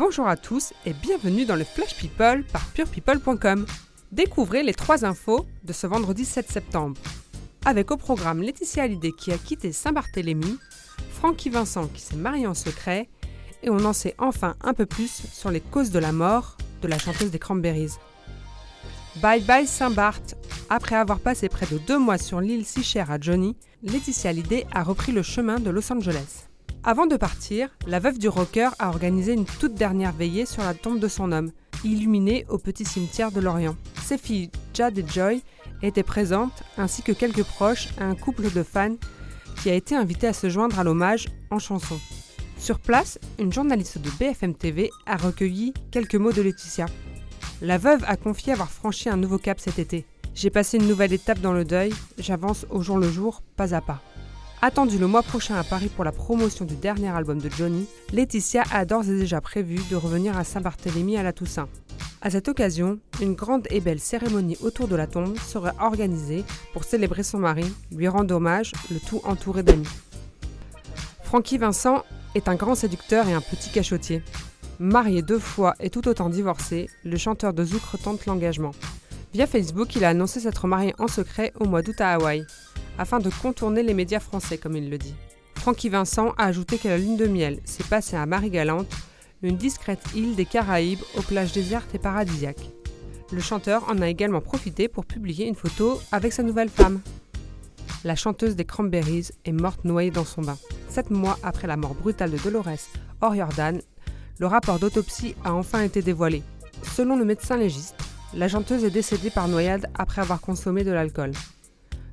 Bonjour à tous et bienvenue dans le Flash People par purepeople.com. Découvrez les trois infos de ce vendredi 7 septembre. Avec au programme Laetitia Hallyday qui a quitté Saint-Barthélemy, Francky Vincent qui s'est marié en secret, et on en sait enfin un peu plus sur les causes de la mort de la chanteuse des Cranberries. Bye bye Saint-Barth Après avoir passé près de deux mois sur l'île si chère à Johnny, Laetitia Hallyday a repris le chemin de Los Angeles. Avant de partir, la veuve du rocker a organisé une toute dernière veillée sur la tombe de son homme, illuminée au petit cimetière de Lorient. Ses filles Jade et Joy étaient présentes, ainsi que quelques proches et un couple de fans qui a été invité à se joindre à l'hommage en chanson. Sur place, une journaliste de BFM TV a recueilli quelques mots de Laetitia. La veuve a confié avoir franchi un nouveau cap cet été. J'ai passé une nouvelle étape dans le deuil, j'avance au jour le jour, pas à pas. Attendu le mois prochain à Paris pour la promotion du dernier album de Johnny, Laetitia a d'ores et déjà prévu de revenir à Saint-Barthélemy à la Toussaint. À cette occasion, une grande et belle cérémonie autour de la tombe sera organisée pour célébrer son mari, lui rendre hommage, le tout entouré d'amis. Francky Vincent est un grand séducteur et un petit cachotier. Marié deux fois et tout autant divorcé, le chanteur de Zouk tente l'engagement. Via Facebook, il a annoncé s'être marié en secret au mois d'août à Hawaï afin de contourner les médias français, comme il le dit. Francky Vincent a ajouté que la lune de miel s'est passée à Marie-Galante, une discrète île des Caraïbes aux plages désertes et paradisiaques. Le chanteur en a également profité pour publier une photo avec sa nouvelle femme. La chanteuse des Cranberries est morte noyée dans son bain. Sept mois après la mort brutale de Dolores O'Riordan, le rapport d'autopsie a enfin été dévoilé. Selon le médecin légiste, la chanteuse est décédée par noyade après avoir consommé de l'alcool.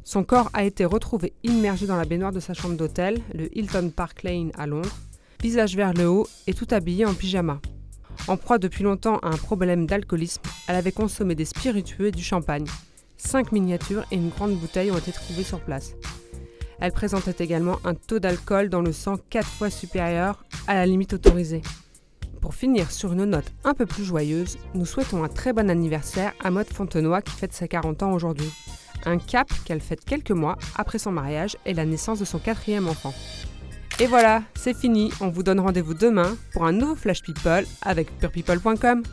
Son corps a été retrouvé immergé dans la baignoire de sa chambre d'hôtel, le Hilton Park Lane à Londres, visage vers le haut et tout habillé en pyjama. En proie depuis longtemps à un problème d'alcoolisme, elle avait consommé des spiritueux et du champagne. Cinq miniatures et une grande bouteille ont été trouvées sur place. Elle présentait également un taux d'alcool dans le sang quatre fois supérieur à la limite autorisée. Pour finir sur une note un peu plus joyeuse, nous souhaitons un très bon anniversaire à Maud Fontenoy qui fête ses 40 ans aujourd'hui un cap qu'elle fête quelques mois après son mariage et la naissance de son quatrième enfant. Et voilà, c'est fini, on vous donne rendez-vous demain pour un nouveau Flash People avec purepeople.com.